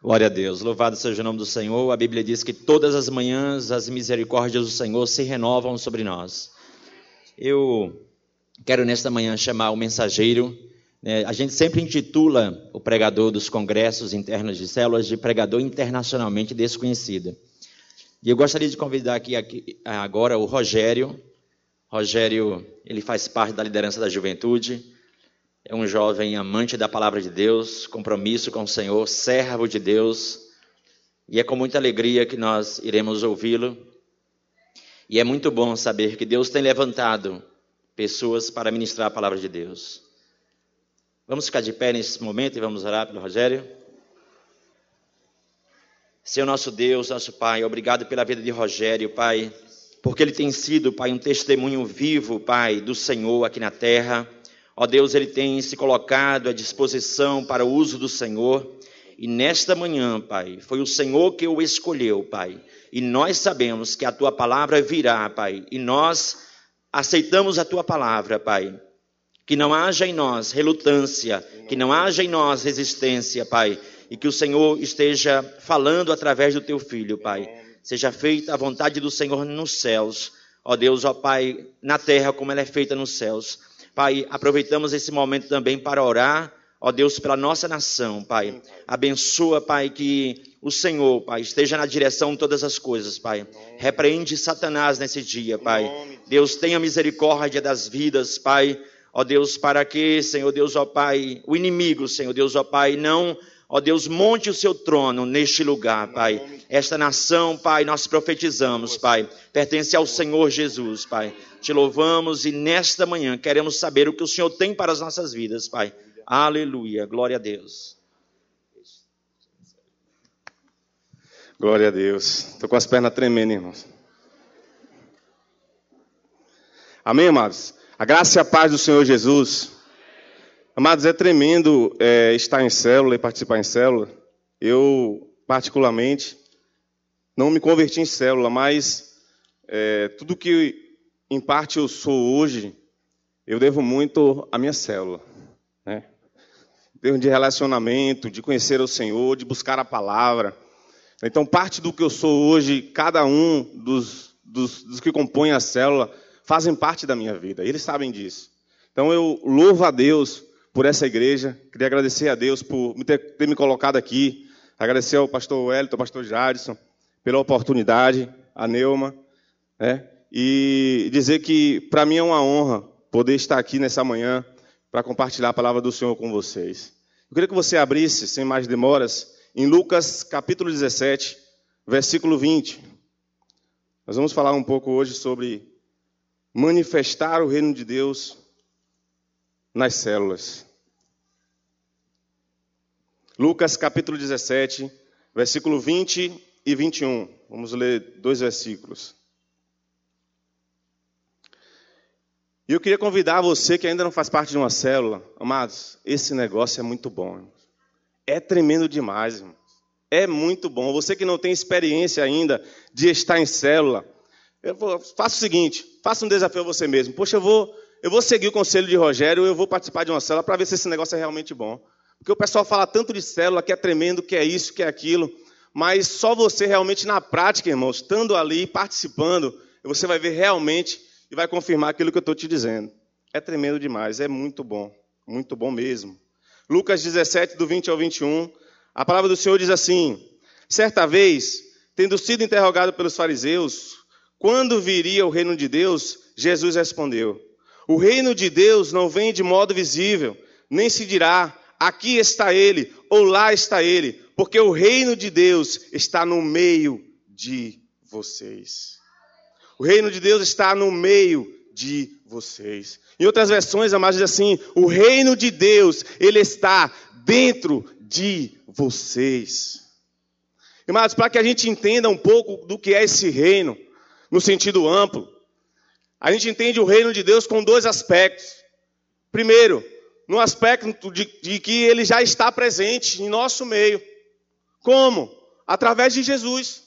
Glória a Deus, louvado seja o nome do Senhor. A Bíblia diz que todas as manhãs as misericórdias do Senhor se renovam sobre nós. Eu quero nesta manhã chamar o mensageiro. Né? A gente sempre intitula o pregador dos congressos internos de células de pregador internacionalmente desconhecido. E eu gostaria de convidar aqui, aqui agora o Rogério. Rogério, ele faz parte da liderança da juventude é um jovem amante da palavra de Deus, compromisso com o Senhor, servo de Deus. E é com muita alegria que nós iremos ouvi-lo. E é muito bom saber que Deus tem levantado pessoas para ministrar a palavra de Deus. Vamos ficar de pé nesse momento e vamos orar pelo Rogério. Senhor nosso Deus, nosso Pai, obrigado pela vida de Rogério, Pai, porque ele tem sido, Pai, um testemunho vivo, Pai, do Senhor aqui na terra. Ó Deus, ele tem se colocado à disposição para o uso do Senhor. E nesta manhã, Pai, foi o Senhor que o escolheu, Pai. E nós sabemos que a tua palavra virá, Pai. E nós aceitamos a tua palavra, Pai. Que não haja em nós relutância, que não haja em nós resistência, Pai. E que o Senhor esteja falando através do teu filho, Pai. Seja feita a vontade do Senhor nos céus. Ó Deus, ó Pai, na terra como ela é feita nos céus. Pai, aproveitamos esse momento também para orar, ó Deus, pela nossa nação, Pai. Abençoa, Pai, que o Senhor, Pai, esteja na direção de todas as coisas, Pai. Repreende Satanás nesse dia, Pai. Deus, tenha misericórdia das vidas, Pai. Ó Deus, para que, Senhor Deus, ó Pai, o inimigo, Senhor Deus, ó Pai, não Ó Deus, monte o seu trono neste lugar, Pai. Esta nação, Pai, nós profetizamos, Pai, pertence ao Senhor Jesus, Pai. Te louvamos e nesta manhã queremos saber o que o Senhor tem para as nossas vidas, Pai. Aleluia, glória a Deus. Glória a Deus. Estou com as pernas tremendo, irmãos. Amém, amados? A graça e a paz do Senhor Jesus Amados, é tremendo é, estar em célula e participar em célula. Eu, particularmente, não me converti em célula, mas é, tudo que em parte eu sou hoje, eu devo muito à minha célula. Né? De relacionamento, de conhecer o Senhor, de buscar a palavra. Então, parte do que eu sou hoje, cada um dos, dos, dos que compõem a célula, fazem parte da minha vida. Eles sabem disso. Então, eu louvo a Deus por essa igreja. Queria agradecer a Deus por ter, ter me colocado aqui. Agradecer ao pastor Wellington, ao pastor Jadson, pela oportunidade, a Neuma. Né? E dizer que para mim é uma honra poder estar aqui nessa manhã para compartilhar a palavra do Senhor com vocês. Eu queria que você abrisse, sem mais demoras, em Lucas capítulo 17, versículo 20. Nós vamos falar um pouco hoje sobre manifestar o reino de Deus nas células. Lucas capítulo 17, versículo 20 e 21. Vamos ler dois versículos. E eu queria convidar você que ainda não faz parte de uma célula, amados, esse negócio é muito bom. É tremendo demais. É muito bom. Você que não tem experiência ainda de estar em célula, eu vou, faça o seguinte, faça um desafio a você mesmo. Poxa, eu vou eu vou seguir o conselho de Rogério, eu vou participar de uma célula para ver se esse negócio é realmente bom. Porque o pessoal fala tanto de célula, que é tremendo, que é isso, que é aquilo, mas só você realmente na prática, irmãos, estando ali, participando, você vai ver realmente e vai confirmar aquilo que eu estou te dizendo. É tremendo demais, é muito bom, muito bom mesmo. Lucas 17, do 20 ao 21, a palavra do Senhor diz assim: Certa vez, tendo sido interrogado pelos fariseus, quando viria o reino de Deus, Jesus respondeu: o reino de Deus não vem de modo visível, nem se dirá, aqui está ele, ou lá está ele, porque o reino de Deus está no meio de vocês. O reino de Deus está no meio de vocês. Em outras versões, a diz assim: o reino de Deus, ele está dentro de vocês. Irmãos, para que a gente entenda um pouco do que é esse reino, no sentido amplo, a gente entende o reino de Deus com dois aspectos. Primeiro, no aspecto de, de, que ele já está presente em nosso meio. Como? Através de Jesus.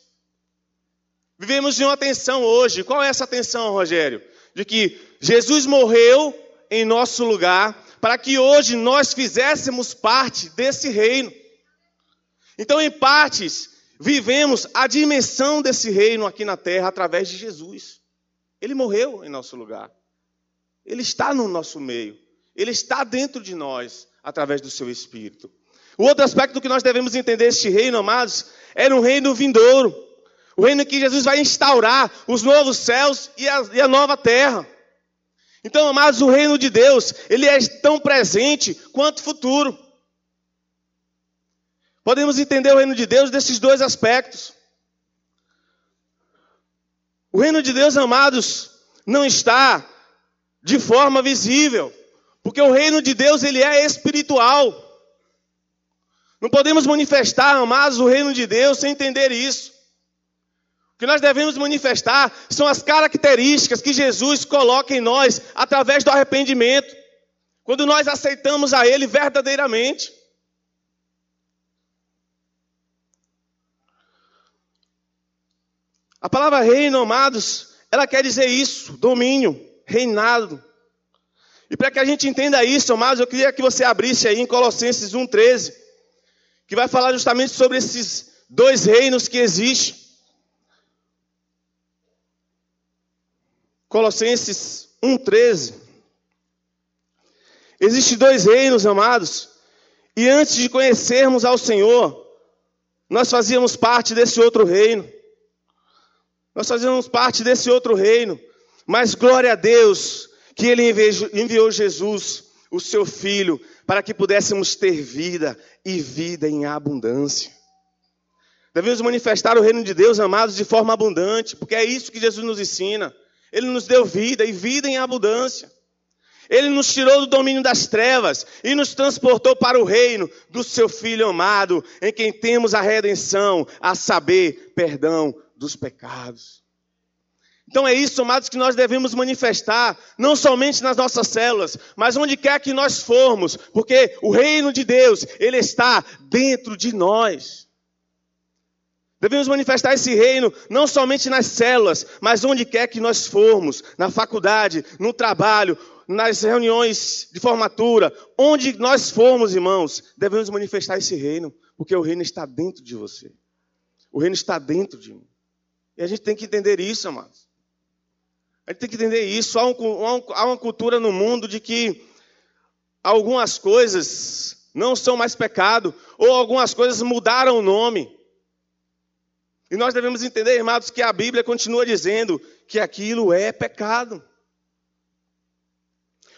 Vivemos em uma tensão hoje. Qual é essa tensão, Rogério? De que Jesus morreu em nosso lugar para que hoje nós fizéssemos parte desse reino. Então, em partes, vivemos a dimensão desse reino aqui na terra através de Jesus. Ele morreu em nosso lugar. Ele está no nosso meio. Ele está dentro de nós através do seu Espírito. O outro aspecto que nós devemos entender este reino, amados, era um reino vindouro. O reino que Jesus vai instaurar os novos céus e a, e a nova terra. Então, amados, o reino de Deus, ele é tão presente quanto futuro. Podemos entender o reino de Deus desses dois aspectos. O reino de Deus, amados, não está de forma visível, porque o reino de Deus ele é espiritual. Não podemos manifestar, amados, o reino de Deus sem entender isso. O que nós devemos manifestar são as características que Jesus coloca em nós através do arrependimento, quando nós aceitamos a Ele verdadeiramente. A palavra reino, amados, ela quer dizer isso: domínio, reinado. E para que a gente entenda isso, amados, eu queria que você abrisse aí em Colossenses 1,13, que vai falar justamente sobre esses dois reinos que existem. Colossenses 1,13. Existem dois reinos, amados, e antes de conhecermos ao Senhor, nós fazíamos parte desse outro reino. Nós fazemos parte desse outro reino. Mas glória a Deus que Ele enviou Jesus, o seu Filho, para que pudéssemos ter vida e vida em abundância. Devemos manifestar o reino de Deus, amados, de forma abundante, porque é isso que Jesus nos ensina. Ele nos deu vida e vida em abundância. Ele nos tirou do domínio das trevas e nos transportou para o reino do seu Filho amado, em quem temos a redenção, a saber, perdão dos pecados. Então é isso, amados, que nós devemos manifestar, não somente nas nossas células, mas onde quer que nós formos, porque o reino de Deus, ele está dentro de nós. Devemos manifestar esse reino não somente nas células, mas onde quer que nós formos, na faculdade, no trabalho, nas reuniões de formatura, onde nós formos, irmãos, devemos manifestar esse reino, porque o reino está dentro de você. O reino está dentro de mim. E a gente tem que entender isso, amados. A gente tem que entender isso. Há, um, há uma cultura no mundo de que algumas coisas não são mais pecado, ou algumas coisas mudaram o nome. E nós devemos entender, irmãos, que a Bíblia continua dizendo que aquilo é pecado.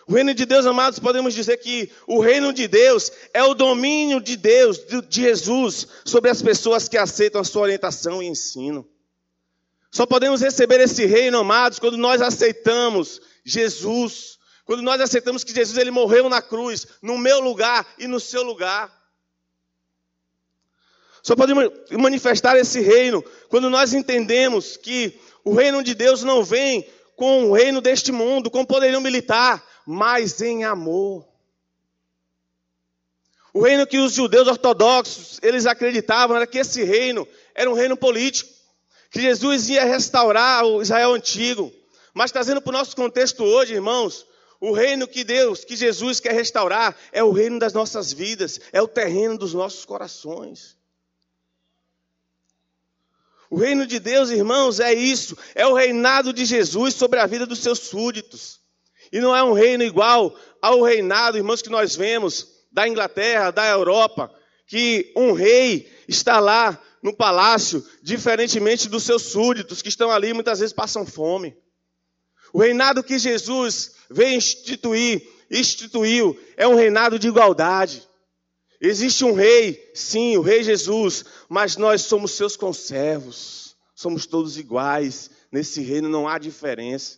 O reino de Deus, amados, podemos dizer que o reino de Deus é o domínio de Deus, de Jesus, sobre as pessoas que aceitam a sua orientação e ensino. Só podemos receber esse reino, amados, quando nós aceitamos Jesus. Quando nós aceitamos que Jesus ele morreu na cruz, no meu lugar e no seu lugar. Só podemos manifestar esse reino quando nós entendemos que o reino de Deus não vem com o reino deste mundo, com poderio militar, mas em amor. O reino que os judeus ortodoxos, eles acreditavam era que esse reino era um reino político que Jesus ia restaurar o Israel antigo. Mas trazendo para o nosso contexto hoje, irmãos, o reino que Deus, que Jesus quer restaurar, é o reino das nossas vidas, é o terreno dos nossos corações. O reino de Deus, irmãos, é isso, é o reinado de Jesus sobre a vida dos seus súditos. E não é um reino igual ao reinado, irmãos, que nós vemos da Inglaterra, da Europa, que um rei está lá no palácio, diferentemente dos seus súditos que estão ali muitas vezes passam fome. O reinado que Jesus veio instituir, instituiu, é um reinado de igualdade. Existe um rei, sim, o rei Jesus, mas nós somos seus conservos. Somos todos iguais. Nesse reino não há diferença.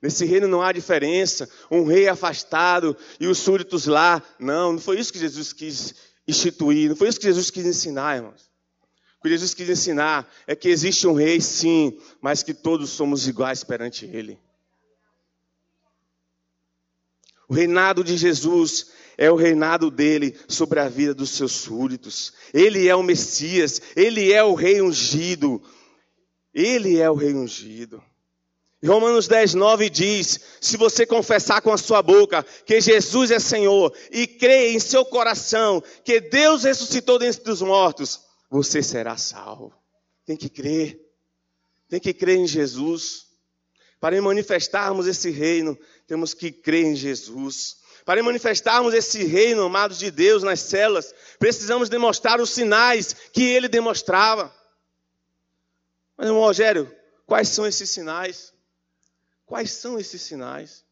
Nesse reino não há diferença. Um rei afastado e os súditos lá. Não, não foi isso que Jesus quis instituir. Não foi isso que Jesus quis ensinar, irmãos. Que Jesus quis ensinar é que existe um rei, sim, mas que todos somos iguais perante ele. O reinado de Jesus é o reinado dele sobre a vida dos seus súditos. Ele é o Messias, ele é o rei ungido. Ele é o rei ungido. Romanos 10, 9 diz: Se você confessar com a sua boca que Jesus é Senhor e crer em seu coração que Deus ressuscitou dentre os mortos, você será salvo. Tem que crer, tem que crer em Jesus. Para manifestarmos esse reino, temos que crer em Jesus. Para manifestarmos esse reino, amados de Deus, nas células, precisamos demonstrar os sinais que ele demonstrava. Mas, irmão Rogério, quais são esses sinais? Quais são esses sinais?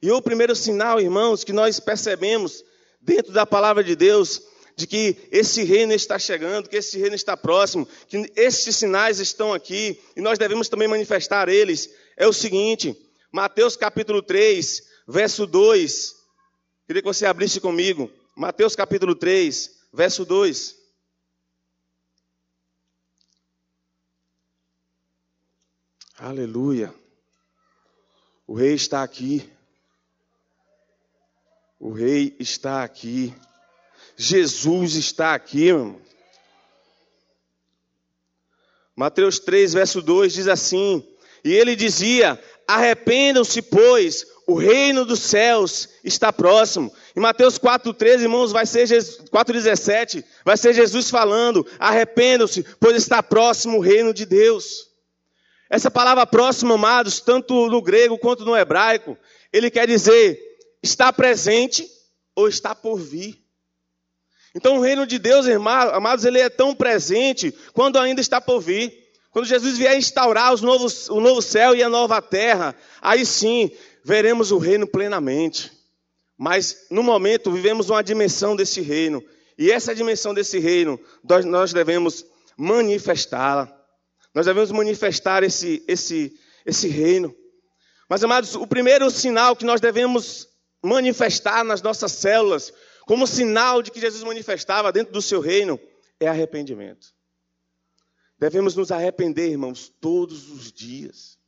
E o primeiro sinal, irmãos, que nós percebemos dentro da palavra de Deus, de que esse reino está chegando, que esse reino está próximo, que esses sinais estão aqui e nós devemos também manifestar eles, é o seguinte: Mateus capítulo 3, verso 2. Queria que você abrisse comigo. Mateus capítulo 3, verso 2. Aleluia. O rei está aqui. O rei está aqui. Jesus está aqui, meu irmão. Mateus 3, verso 2 diz assim: E ele dizia: Arrependam-se, pois, o reino dos céus está próximo. Em Mateus 4,13, irmãos, vai ser 4,17, vai ser Jesus falando: arrependam-se, pois está próximo o reino de Deus. Essa palavra próximo, amados, tanto no grego quanto no hebraico, ele quer dizer está presente ou está por vir. Então o reino de Deus, amados, ele é tão presente quando ainda está por vir. Quando Jesus vier instaurar os novos, o novo céu e a nova terra, aí sim veremos o reino plenamente. Mas no momento vivemos uma dimensão desse reino. E essa dimensão desse reino, nós, nós devemos manifestá-la. Nós devemos manifestar esse, esse, esse reino. Mas, amados, o primeiro sinal que nós devemos manifestar nas nossas células, como sinal de que Jesus manifestava dentro do seu reino, é arrependimento. Devemos nos arrepender, irmãos, todos os dias.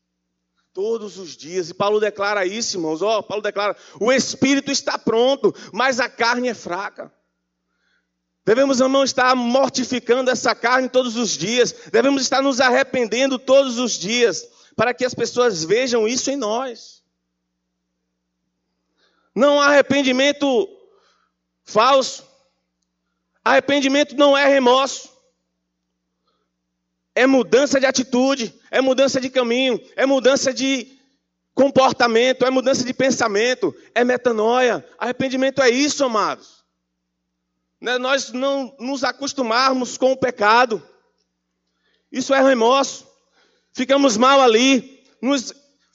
Todos os dias. E Paulo declara isso, irmãos. Ó, oh, Paulo declara: o espírito está pronto, mas a carne é fraca. Devemos, irmão, estar mortificando essa carne todos os dias. Devemos estar nos arrependendo todos os dias, para que as pessoas vejam isso em nós. Não há arrependimento falso. Arrependimento não é remorso. É mudança de atitude, é mudança de caminho, é mudança de comportamento, é mudança de pensamento, é metanoia. Arrependimento é isso, amados né, nós não nos acostumarmos com o pecado. Isso é remorso. Ficamos mal ali, nos,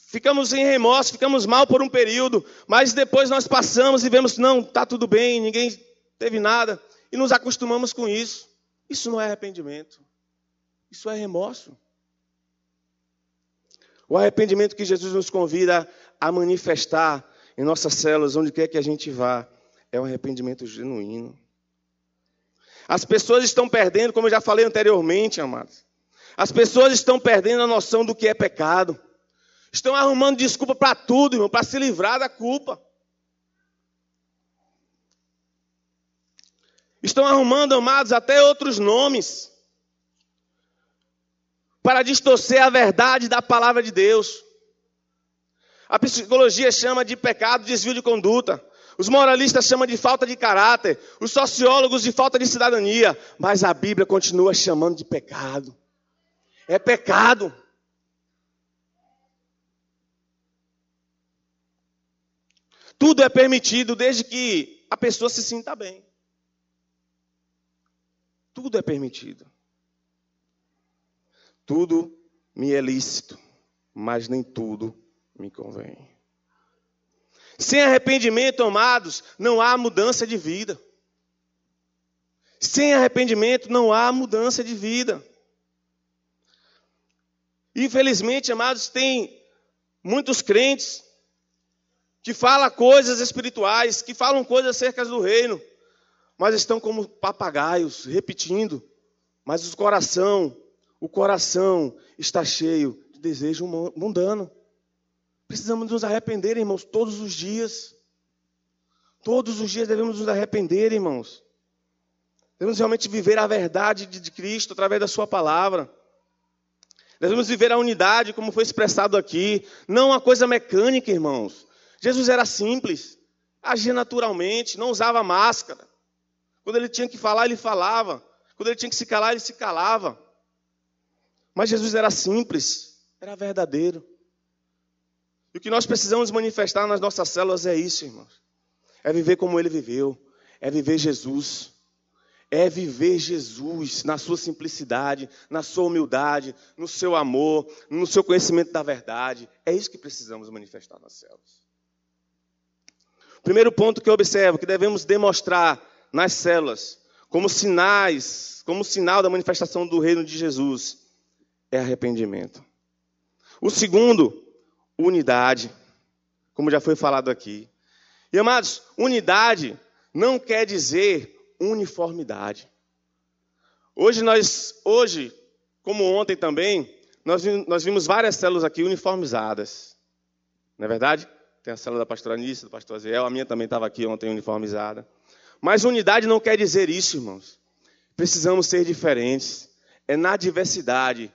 ficamos em remorso, ficamos mal por um período, mas depois nós passamos e vemos, não, está tudo bem, ninguém teve nada, e nos acostumamos com isso. Isso não é arrependimento, isso é remorso. O arrependimento que Jesus nos convida a manifestar em nossas células, onde quer que a gente vá, é um arrependimento genuíno. As pessoas estão perdendo, como eu já falei anteriormente, amados. As pessoas estão perdendo a noção do que é pecado. Estão arrumando desculpa para tudo, irmão, para se livrar da culpa. Estão arrumando, amados, até outros nomes para distorcer a verdade da palavra de Deus. A psicologia chama de pecado desvio de conduta. Os moralistas chamam de falta de caráter, os sociólogos de falta de cidadania, mas a Bíblia continua chamando de pecado. É pecado. Tudo é permitido desde que a pessoa se sinta bem. Tudo é permitido. Tudo me é lícito, mas nem tudo me convém. Sem arrependimento, amados, não há mudança de vida. Sem arrependimento não há mudança de vida. Infelizmente, amados, tem muitos crentes que falam coisas espirituais, que falam coisas acerca do reino, mas estão como papagaios, repetindo, mas o coração, o coração está cheio de desejo mundano. Precisamos nos arrepender, irmãos, todos os dias. Todos os dias devemos nos arrepender, irmãos. Devemos realmente viver a verdade de Cristo através da Sua palavra. Devemos viver a unidade, como foi expressado aqui, não uma coisa mecânica, irmãos. Jesus era simples, agia naturalmente, não usava máscara. Quando ele tinha que falar, ele falava. Quando ele tinha que se calar, ele se calava. Mas Jesus era simples, era verdadeiro. E o que nós precisamos manifestar nas nossas células é isso, irmãos. É viver como ele viveu, é viver Jesus é viver Jesus na sua simplicidade, na sua humildade, no seu amor, no seu conhecimento da verdade. É isso que precisamos manifestar nas células. Primeiro ponto que eu observo, que devemos demonstrar nas células, como sinais, como sinal da manifestação do reino de Jesus, é arrependimento. O segundo, unidade, como já foi falado aqui. E amados, unidade não quer dizer uniformidade. Hoje nós, hoje, como ontem também, nós, nós vimos várias células aqui uniformizadas. Não é verdade? Tem a célula da pastora Anícia, do pastor Aziel, a minha também estava aqui ontem uniformizada. Mas unidade não quer dizer isso, irmãos. Precisamos ser diferentes. É na diversidade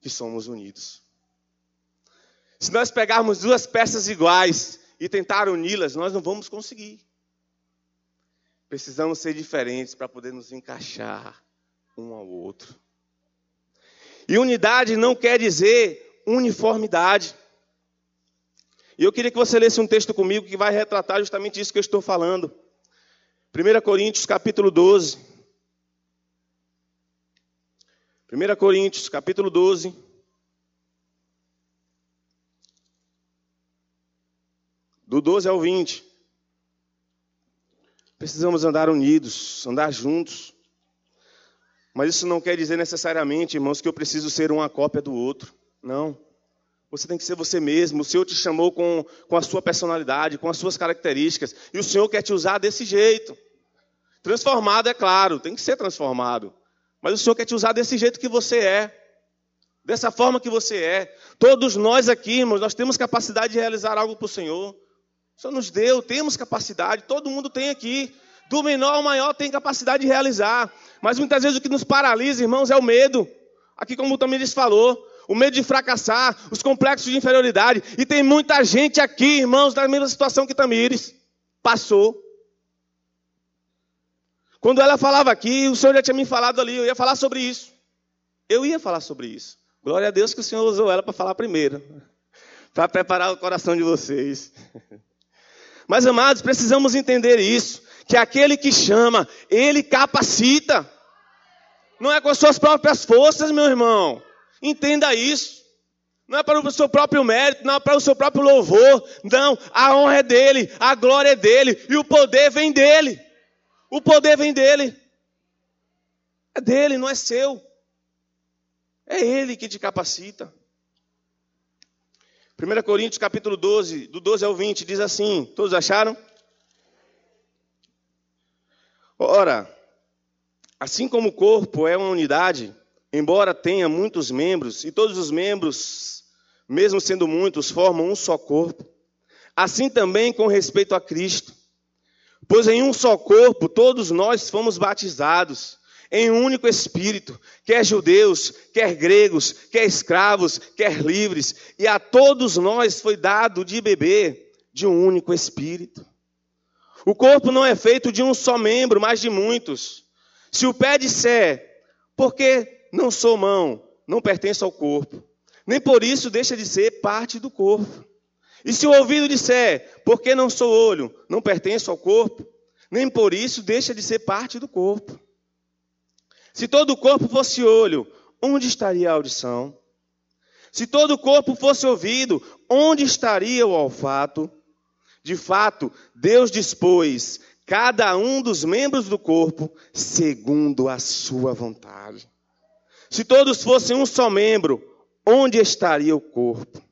que somos unidos. Se nós pegarmos duas peças iguais e tentar uni-las, nós não vamos conseguir. Precisamos ser diferentes para poder nos encaixar um ao outro. E unidade não quer dizer uniformidade. E eu queria que você lesse um texto comigo que vai retratar justamente isso que eu estou falando. 1 Coríntios capítulo 12. 1 Coríntios capítulo 12. Do 12 ao 20. Precisamos andar unidos, andar juntos. Mas isso não quer dizer necessariamente, irmãos, que eu preciso ser uma cópia do outro. Não. Você tem que ser você mesmo. O Senhor te chamou com, com a sua personalidade, com as suas características. E o Senhor quer te usar desse jeito. Transformado, é claro, tem que ser transformado. Mas o Senhor quer te usar desse jeito que você é. Dessa forma que você é. Todos nós aqui, irmãos, nós temos capacidade de realizar algo para o Senhor. O Senhor nos deu, temos capacidade, todo mundo tem aqui. Do menor ao maior tem capacidade de realizar. Mas muitas vezes o que nos paralisa, irmãos, é o medo. Aqui, como o Tamires falou, o medo de fracassar, os complexos de inferioridade. E tem muita gente aqui, irmãos, na mesma situação que Tamires passou. Quando ela falava aqui, o Senhor já tinha me falado ali, eu ia falar sobre isso. Eu ia falar sobre isso. Glória a Deus que o Senhor usou ela para falar primeiro. Para preparar o coração de vocês. Mas, amados, precisamos entender isso: que aquele que chama, ele capacita. Não é com as suas próprias forças, meu irmão. Entenda isso. Não é para o seu próprio mérito, não é para o seu próprio louvor. Não, a honra é dele, a glória é dele e o poder vem dele. O poder vem dele. É dele, não é seu. É ele que te capacita. 1 Coríntios capítulo 12, do 12 ao 20, diz assim: Todos acharam? Ora, assim como o corpo é uma unidade, embora tenha muitos membros, e todos os membros, mesmo sendo muitos, formam um só corpo, assim também com respeito a Cristo. Pois em um só corpo todos nós fomos batizados em um único espírito, quer judeus, quer gregos, quer escravos, quer livres, e a todos nós foi dado de beber de um único espírito. O corpo não é feito de um só membro, mas de muitos. Se o pé disser, porque não sou mão, não pertenço ao corpo, nem por isso deixa de ser parte do corpo. E se o ouvido disser, porque não sou olho, não pertenço ao corpo, nem por isso deixa de ser parte do corpo. Se todo o corpo fosse olho, onde estaria a audição? Se todo o corpo fosse ouvido, onde estaria o olfato? De fato, Deus dispôs cada um dos membros do corpo segundo a sua vontade. Se todos fossem um só membro, onde estaria o corpo?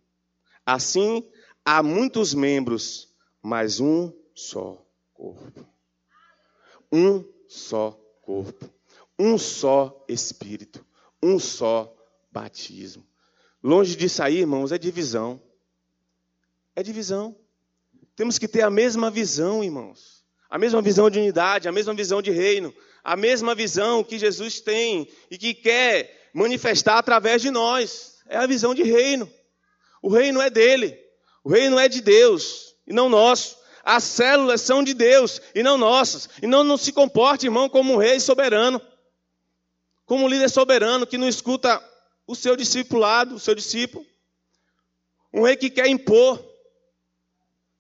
Assim, há muitos membros, mas um só corpo. Um só corpo um só Espírito, um só batismo. Longe de sair, irmãos, é divisão. É divisão. Temos que ter a mesma visão, irmãos. A mesma visão de unidade, a mesma visão de reino, a mesma visão que Jesus tem e que quer manifestar através de nós. É a visão de reino. O reino é dele. O reino é de Deus e não nosso. As células são de Deus e não nossas. E não, não se comporte, irmão, como um rei soberano. Como um líder soberano que não escuta o seu discipulado, o seu discípulo. Um rei que quer impor.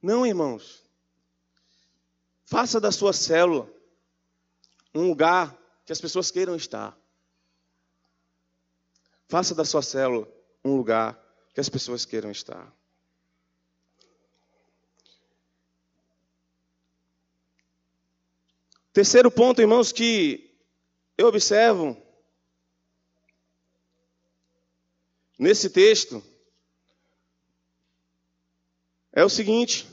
Não, irmãos. Faça da sua célula um lugar que as pessoas queiram estar. Faça da sua célula um lugar que as pessoas queiram estar. Terceiro ponto, irmãos, que eu observo nesse texto é o seguinte: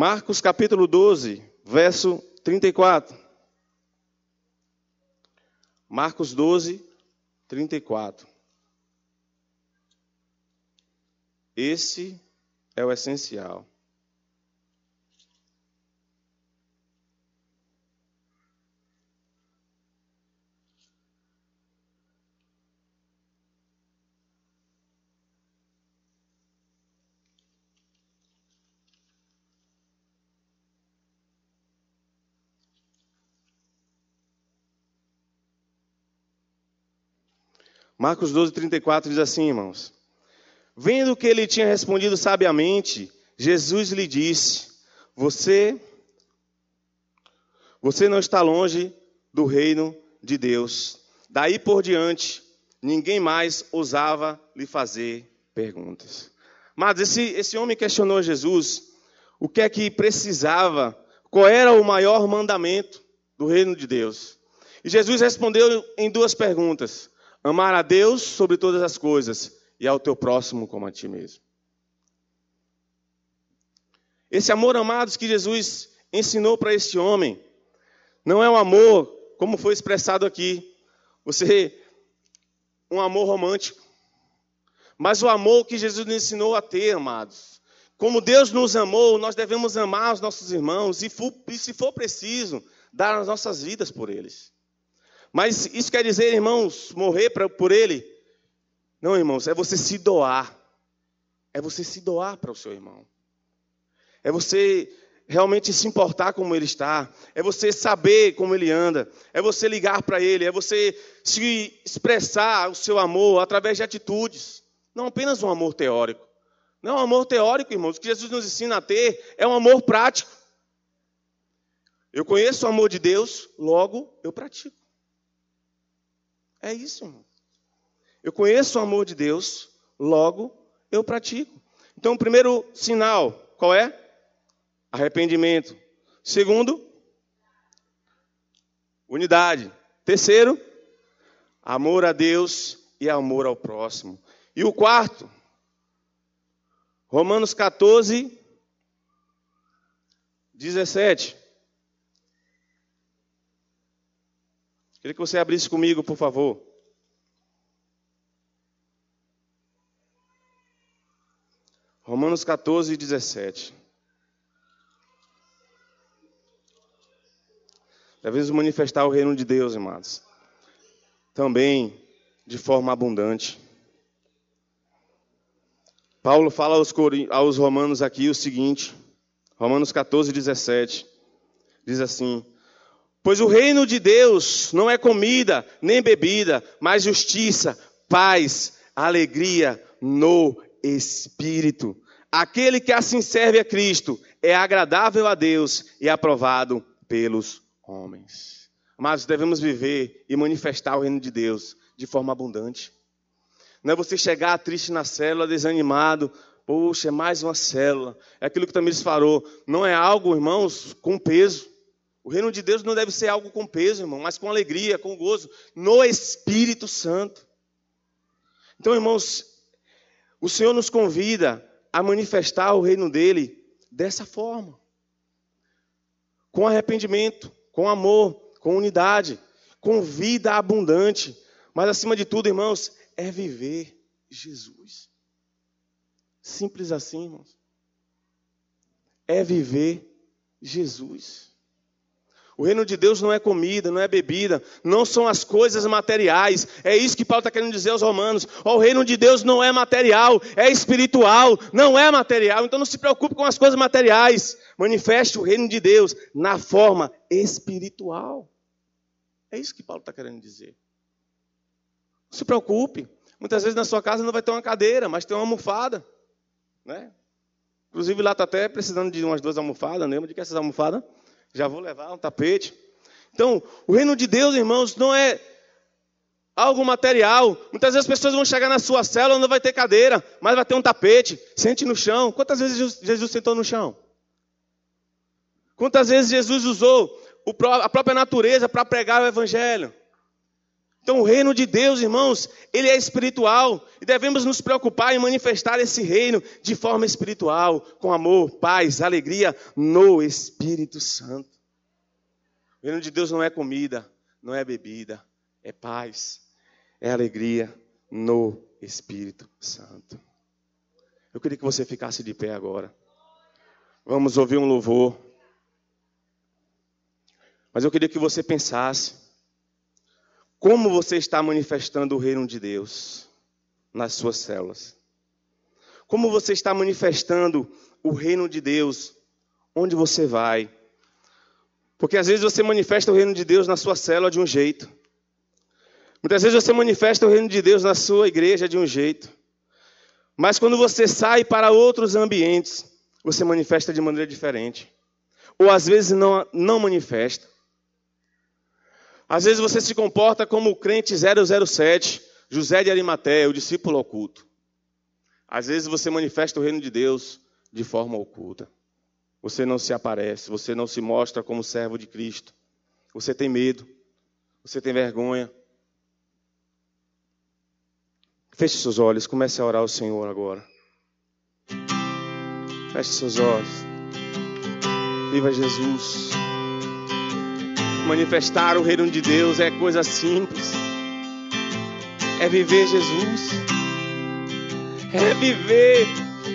Marcos capítulo 12, verso 34. Marcos 12, 34. Esse é o essencial. Marcos 12, 34 diz assim, irmãos. Vendo que ele tinha respondido sabiamente, Jesus lhe disse: Você, você não está longe do reino de Deus. Daí por diante, ninguém mais ousava lhe fazer perguntas. Mas esse, esse homem questionou Jesus o que é que precisava, qual era o maior mandamento do reino de Deus. E Jesus respondeu em duas perguntas: amar a Deus sobre todas as coisas e ao teu próximo como a ti mesmo. Esse amor, amados, que Jesus ensinou para este homem, não é um amor como foi expressado aqui. Você, um amor romântico. Mas o amor que Jesus nos ensinou a ter, amados. Como Deus nos amou, nós devemos amar os nossos irmãos e, e se for preciso, dar as nossas vidas por eles. Mas isso quer dizer, irmãos, morrer pra, por ele? Não, irmãos, é você se doar. É você se doar para o seu irmão. É você realmente se importar como ele está. É você saber como ele anda. É você ligar para ele. É você se expressar o seu amor através de atitudes. Não apenas um amor teórico. Não, um amor teórico, irmãos. O que Jesus nos ensina a ter é um amor prático. Eu conheço o amor de Deus, logo eu pratico. É isso, irmão. Eu conheço o amor de Deus, logo eu pratico. Então, o primeiro sinal, qual é? Arrependimento. Segundo, unidade. Terceiro, amor a Deus e amor ao próximo. E o quarto, Romanos 14, 17. Queria que você abrisse comigo, por favor. Romanos 14, 17. Devemos manifestar o reino de Deus, irmãos. Também de forma abundante. Paulo fala aos, aos romanos aqui o seguinte, Romanos 14, 17. Diz assim: Pois o reino de Deus não é comida nem bebida, mas justiça, paz, alegria no Espírito. Aquele que assim serve a Cristo é agradável a Deus e aprovado pelos homens. Mas devemos viver e manifestar o reino de Deus de forma abundante. Não é você chegar triste na célula, desanimado, poxa, é mais uma célula. É aquilo que também falou. Não é algo, irmãos, com peso. O reino de Deus não deve ser algo com peso, irmão, mas com alegria, com gozo, no Espírito Santo. Então, irmãos, o Senhor nos convida a manifestar o reino dele dessa forma. Com arrependimento, com amor, com unidade, com vida abundante. Mas acima de tudo, irmãos, é viver Jesus. Simples assim, irmãos. É viver Jesus. O reino de Deus não é comida, não é bebida, não são as coisas materiais. É isso que Paulo está querendo dizer aos romanos. o reino de Deus não é material, é espiritual, não é material. Então não se preocupe com as coisas materiais. Manifeste o reino de Deus na forma espiritual. É isso que Paulo está querendo dizer. Não se preocupe. Muitas vezes na sua casa não vai ter uma cadeira, mas tem uma almofada. Né? Inclusive lá está até precisando de umas duas almofadas. Lembra de que essas almofadas? Já vou levar um tapete. Então, o reino de Deus, irmãos, não é algo material. Muitas vezes as pessoas vão chegar na sua célula, não vai ter cadeira, mas vai ter um tapete. Sente no chão. Quantas vezes Jesus sentou no chão? Quantas vezes Jesus usou a própria natureza para pregar o evangelho? Então, o reino de Deus, irmãos, ele é espiritual e devemos nos preocupar em manifestar esse reino de forma espiritual, com amor, paz, alegria no Espírito Santo. O reino de Deus não é comida, não é bebida, é paz, é alegria no Espírito Santo. Eu queria que você ficasse de pé agora. Vamos ouvir um louvor. Mas eu queria que você pensasse como você está manifestando o reino de Deus nas suas células? Como você está manifestando o reino de Deus onde você vai? Porque às vezes você manifesta o reino de Deus na sua célula de um jeito. Muitas vezes você manifesta o reino de Deus na sua igreja de um jeito. Mas quando você sai para outros ambientes, você manifesta de maneira diferente. Ou às vezes não, não manifesta. Às vezes você se comporta como o crente 007, José de Arimateia, o discípulo oculto. Às vezes você manifesta o reino de Deus de forma oculta. Você não se aparece, você não se mostra como servo de Cristo. Você tem medo, você tem vergonha. Feche seus olhos, comece a orar ao Senhor agora. Feche seus olhos. Viva Jesus. Manifestar o reino de Deus é coisa simples. É viver Jesus. É viver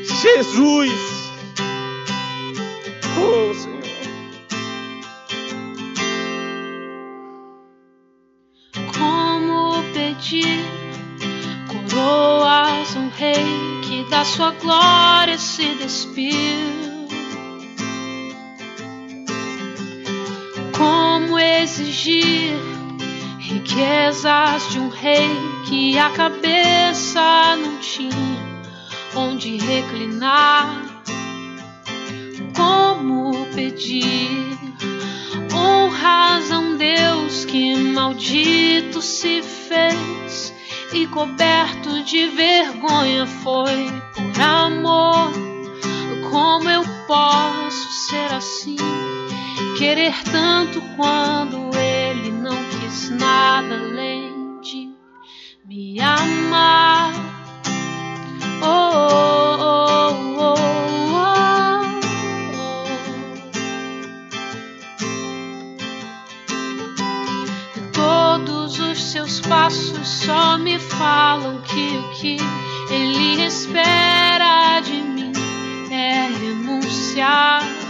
Jesus. Oh, Senhor. Como pedir coroas um rei que da sua glória se despiu? Exigir riquezas de um rei que a cabeça não tinha onde reclinar. Como pedir honras a um Deus que maldito se fez e coberto de vergonha foi por amor. Como eu posso ser assim? Querer tanto quando ele não quis nada além de me amar. Oh, oh, oh, oh, Todos os seus passos só me falam que o que ele espera de mim é renunciar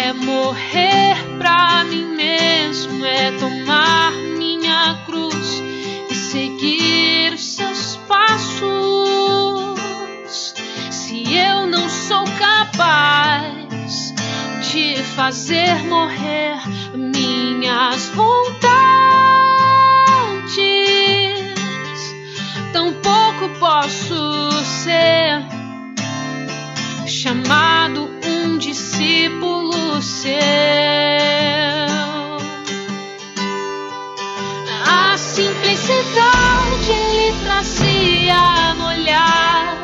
é morrer pra mim mesmo, é tomar minha cruz e seguir os seus passos. Se eu não sou capaz de fazer morrer minhas vontades, tampouco posso ser chamado discípulo seu. A simplicidade ele trazia no olhar.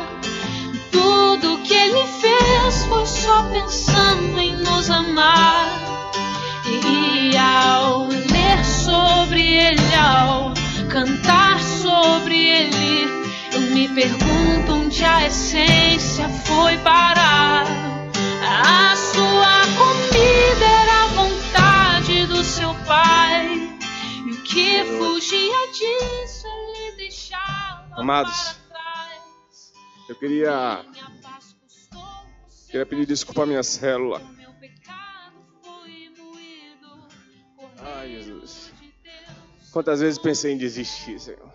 Tudo que ele fez foi só pensando em nos amar. E ao ler sobre ele, ao cantar sobre ele, eu me pergunto onde a essência foi parar. A sua comida era a vontade do seu pai. E o que fugia disso Amados, eu queria, queria pedir desculpa à minha célula. Ai, Jesus. Quantas vezes pensei em desistir, Senhor?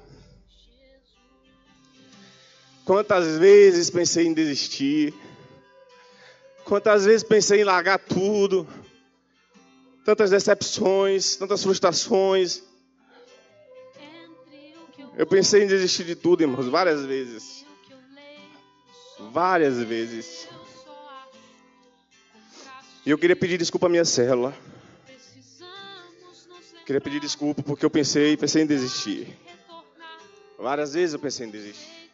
Quantas vezes pensei em desistir? Quantas vezes pensei em largar tudo? Tantas decepções, tantas frustrações. Eu pensei em desistir de tudo, irmãos, várias vezes. Várias vezes. E eu queria pedir desculpa à minha célula. Queria pedir desculpa porque eu pensei, pensei em desistir. Várias vezes eu pensei em desistir.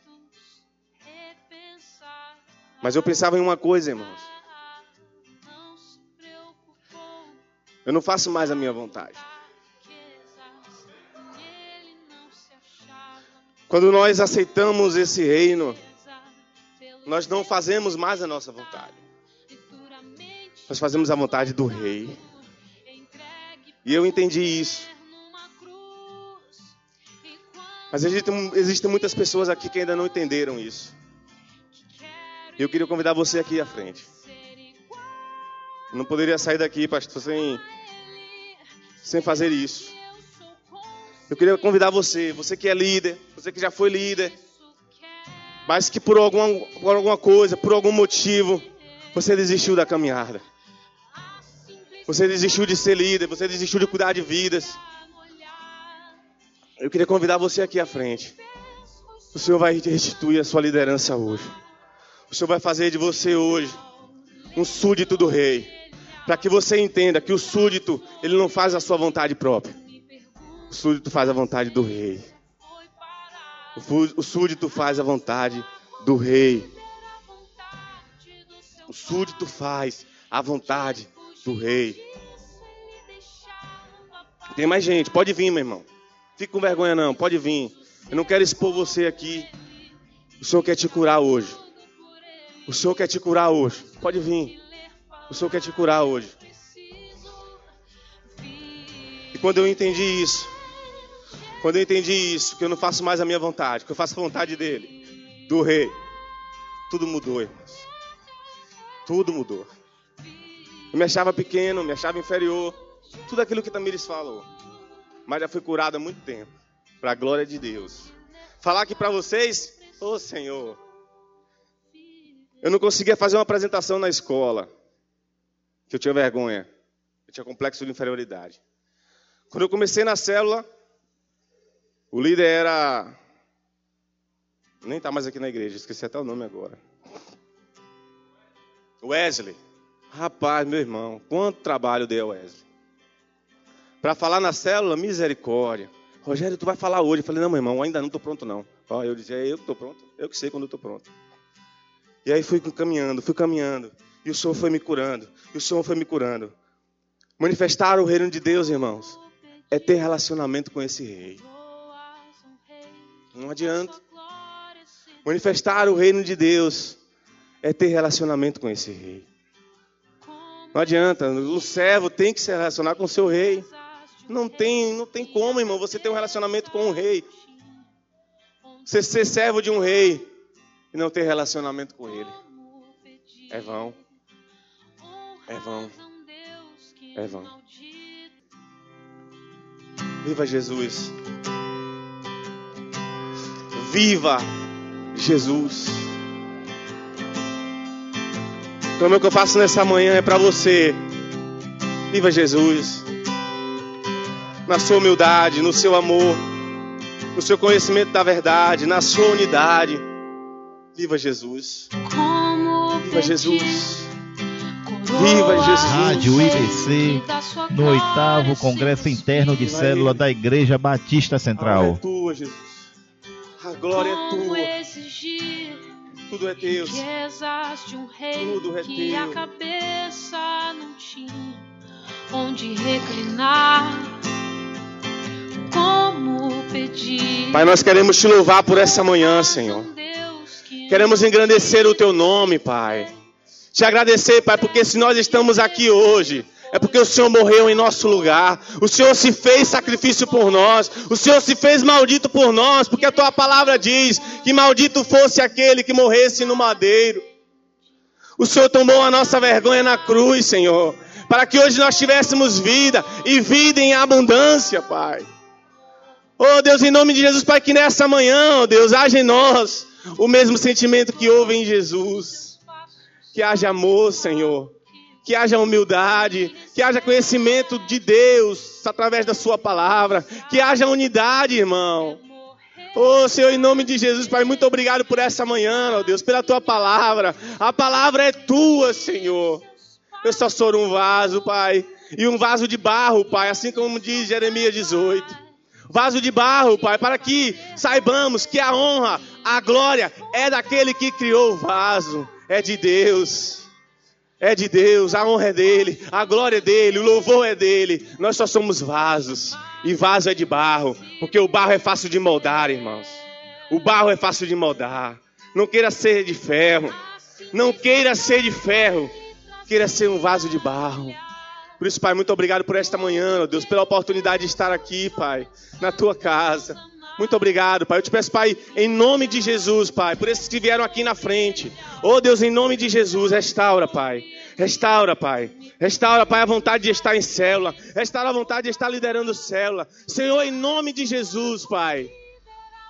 Mas eu pensava em uma coisa, irmãos. Eu não faço mais a minha vontade. Quando nós aceitamos esse reino, nós não fazemos mais a nossa vontade. Nós fazemos a vontade do rei. E eu entendi isso. Mas existem, muitas pessoas aqui que ainda não entenderam isso. E eu queria convidar você aqui à frente. Eu não poderia sair daqui, pastor, sem, sem fazer isso. Eu queria convidar você, você que é líder, você que já foi líder, mas que por alguma, por alguma coisa, por algum motivo, você desistiu da caminhada. Você desistiu de ser líder, você desistiu de cuidar de vidas. Eu queria convidar você aqui à frente. O Senhor vai restituir a sua liderança hoje. O Senhor vai fazer de você hoje um súdito do rei. Para que você entenda que o súdito, ele não faz a sua vontade própria. O súdito faz a vontade do rei. O súdito faz a vontade do rei. O súdito faz a vontade do rei. Tem mais gente, pode vir, meu irmão. Fique com vergonha não, pode vir. Eu não quero expor você aqui. O Senhor quer te curar hoje. O Senhor quer te curar hoje. Pode vir. O Senhor quer te curar hoje. E quando eu entendi isso, quando eu entendi isso, que eu não faço mais a minha vontade, que eu faço a vontade dele, do rei, tudo mudou, irmãos. Tudo mudou. Eu me achava pequeno, me achava inferior. Tudo aquilo que Tamires falou. Mas já fui curado há muito tempo. Para a glória de Deus. Falar aqui para vocês, ô oh, Senhor. Eu não conseguia fazer uma apresentação na escola. Que eu tinha vergonha. Eu tinha complexo de inferioridade. Quando eu comecei na célula, o líder era. Nem está mais aqui na igreja, esqueci até o nome agora. Wesley. Rapaz, meu irmão, quanto trabalho deu Wesley. Para falar na célula, misericórdia. Rogério, tu vai falar hoje. Eu falei, não, meu irmão, ainda não estou pronto, não. Ó, eu dizia, eu que estou pronto. Eu que sei quando estou pronto. E aí fui caminhando, fui caminhando. E o Senhor foi me curando. E o Senhor foi me curando. Manifestar o reino de Deus, irmãos, é ter relacionamento com esse rei. Não adianta. Manifestar o reino de Deus é ter relacionamento com esse rei. Não adianta, o servo tem que se relacionar com o seu rei. Não tem, não tem como, irmão, você ter um relacionamento com um rei. Você ser servo de um rei e não ter relacionamento com ele. É vão. É vão. É vão. Viva Jesus. Viva Jesus. Então, o que eu faço nessa manhã é para você. Viva Jesus. Na sua humildade, no seu amor, no seu conhecimento da verdade, na sua unidade. Viva Jesus. Viva Jesus. Viva Jesus. Rádio IBC, no oitavo Congresso Interno de Célula da Igreja Batista Central. A glória é tua, Jesus. A glória é tua. Tudo é teu. um Tudo é que teu. a cabeça não tinha onde reclinar. Como pedir. Pai, nós queremos te louvar por essa manhã, Senhor. Queremos engrandecer o teu nome, Pai. Te agradecer, Pai, porque se nós estamos aqui hoje, É porque o Senhor morreu em nosso lugar. O Senhor se fez sacrifício por nós. O Senhor se fez maldito por nós, porque a tua palavra diz que maldito fosse aquele que morresse no madeiro. O Senhor tomou a nossa vergonha na cruz, Senhor, para que hoje nós tivéssemos vida e vida em abundância, Pai. Oh Deus, em nome de Jesus, Pai, que nessa manhã, oh Deus, haja em nós o mesmo sentimento que houve em Jesus. Que haja amor, Senhor. Que haja humildade, que haja conhecimento de Deus através da Sua palavra, que haja unidade, irmão. Oh, Senhor, em nome de Jesus, Pai, muito obrigado por essa manhã, ó Deus, pela tua palavra. A palavra é tua, Senhor. Eu só sou um vaso, Pai, e um vaso de barro, Pai, assim como diz Jeremias 18. Vaso de barro, Pai, para que saibamos que a honra, a glória é daquele que criou o vaso, é de Deus. É de Deus, a honra é dele, a glória é dele, o louvor é dele. Nós só somos vasos. E vaso é de barro, porque o barro é fácil de moldar, irmãos. O barro é fácil de moldar. Não queira ser de ferro. Não queira ser de ferro. Queira ser um vaso de barro. Por isso, Pai, muito obrigado por esta manhã, Deus, pela oportunidade de estar aqui, Pai, na tua casa. Muito obrigado, Pai. Eu te peço, Pai, em nome de Jesus, Pai, por esses que vieram aqui na frente. Oh, Deus, em nome de Jesus, restaura, Pai. Restaura, Pai. Restaura, Pai, a vontade de estar em célula. Restaura a vontade de estar liderando célula. Senhor, em nome de Jesus, Pai.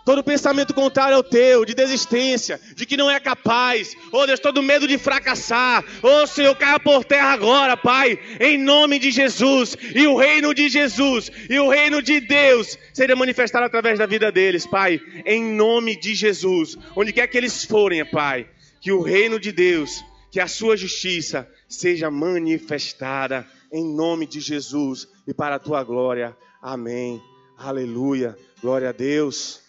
Todo pensamento contrário ao teu, de desistência, de que não é capaz. Oh Deus, todo medo de fracassar. Oh Senhor, caia por terra agora, Pai, em nome de Jesus. E o reino de Jesus e o reino de Deus seja manifestado através da vida deles, Pai, em nome de Jesus. Onde quer que eles forem, Pai, que o reino de Deus, que a sua justiça seja manifestada em nome de Jesus e para a tua glória. Amém. Aleluia. Glória a Deus.